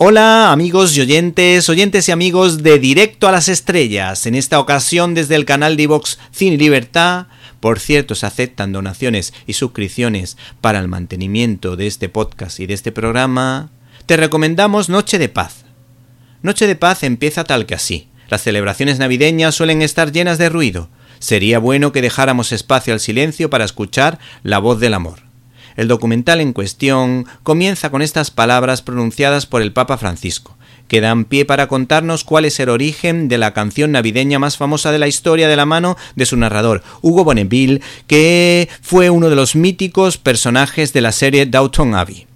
Hola amigos y oyentes, oyentes y amigos de Directo a las Estrellas, en esta ocasión desde el canal de Vox Cine Libertad. Por cierto, se aceptan donaciones y suscripciones para el mantenimiento de este podcast y de este programa. Te recomendamos Noche de Paz. Noche de Paz empieza tal que así. Las celebraciones navideñas suelen estar llenas de ruido. Sería bueno que dejáramos espacio al silencio para escuchar la voz del amor. El documental en cuestión comienza con estas palabras pronunciadas por el Papa Francisco, que dan pie para contarnos cuál es el origen de la canción navideña más famosa de la historia de la mano de su narrador, Hugo Bonneville, que fue uno de los míticos personajes de la serie Downton Abbey.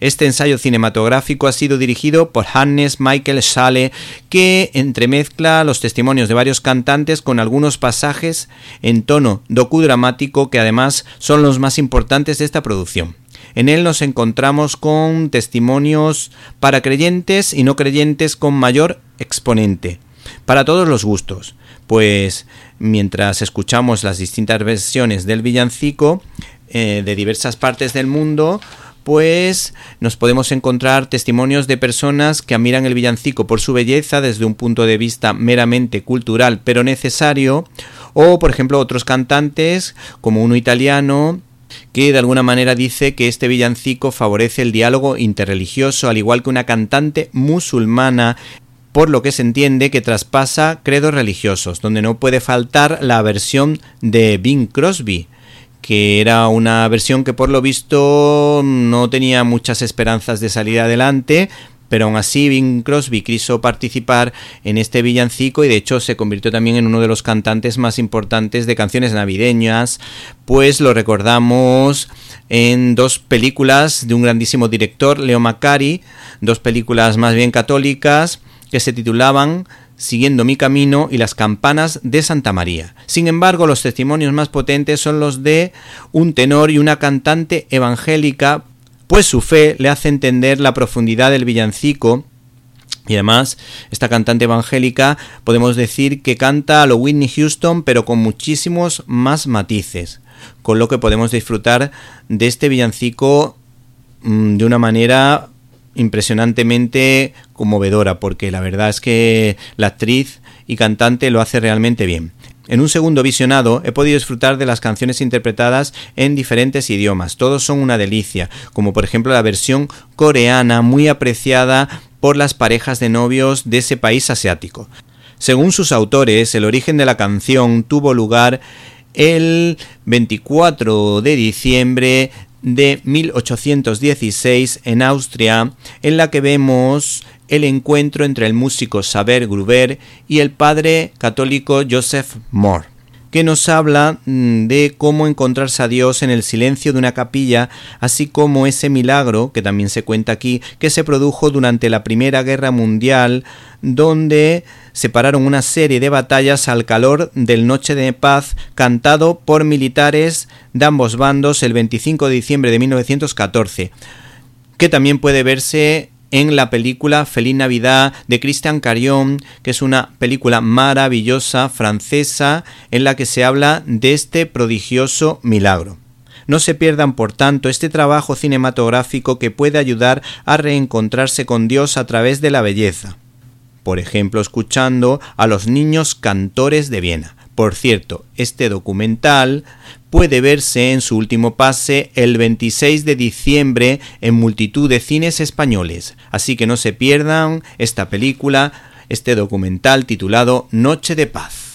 Este ensayo cinematográfico ha sido dirigido por Hannes Michael Schale, que entremezcla los testimonios de varios cantantes con algunos pasajes en tono docudramático que además son los más importantes de esta producción. En él nos encontramos con testimonios para creyentes y no creyentes con mayor exponente, para todos los gustos, pues mientras escuchamos las distintas versiones del villancico eh, de diversas partes del mundo, pues nos podemos encontrar testimonios de personas que admiran el villancico por su belleza desde un punto de vista meramente cultural pero necesario, o por ejemplo otros cantantes como uno italiano que de alguna manera dice que este villancico favorece el diálogo interreligioso, al igual que una cantante musulmana por lo que se entiende que traspasa credos religiosos, donde no puede faltar la versión de Bing Crosby, que era una versión que por lo visto no tenía muchas esperanzas de salir adelante, pero aún así Bing Crosby quiso participar en este villancico y de hecho se convirtió también en uno de los cantantes más importantes de canciones navideñas, pues lo recordamos en dos películas de un grandísimo director, Leo Macari, dos películas más bien católicas que se titulaban Siguiendo mi camino y las campanas de Santa María. Sin embargo, los testimonios más potentes son los de un tenor y una cantante evangélica, pues su fe le hace entender la profundidad del villancico y además, esta cantante evangélica podemos decir que canta a lo Whitney Houston, pero con muchísimos más matices, con lo que podemos disfrutar de este villancico mm, de una manera impresionantemente conmovedora, porque la verdad es que la actriz y cantante lo hace realmente bien. En un segundo visionado he podido disfrutar de las canciones interpretadas en diferentes idiomas. Todos son una delicia, como por ejemplo la versión coreana muy apreciada por las parejas de novios de ese país asiático. Según sus autores, el origen de la canción tuvo lugar el 24 de diciembre de 1816 en Austria, en la que vemos el encuentro entre el músico Saber Gruber y el padre católico Joseph Moore que nos habla mm, de cómo encontrarse a Dios en el silencio de una capilla, así como ese milagro, que también se cuenta aquí, que se produjo durante la Primera Guerra Mundial, donde se pararon una serie de batallas al calor del Noche de Paz, cantado por militares de ambos bandos el 25 de diciembre de 1914, que también puede verse en la película Feliz Navidad de Christian Carion, que es una película maravillosa francesa en la que se habla de este prodigioso milagro. No se pierdan, por tanto, este trabajo cinematográfico que puede ayudar a reencontrarse con Dios a través de la belleza. Por ejemplo, escuchando a los niños cantores de Viena. Por cierto, este documental puede verse en su último pase el 26 de diciembre en multitud de cines españoles, así que no se pierdan esta película, este documental titulado Noche de Paz.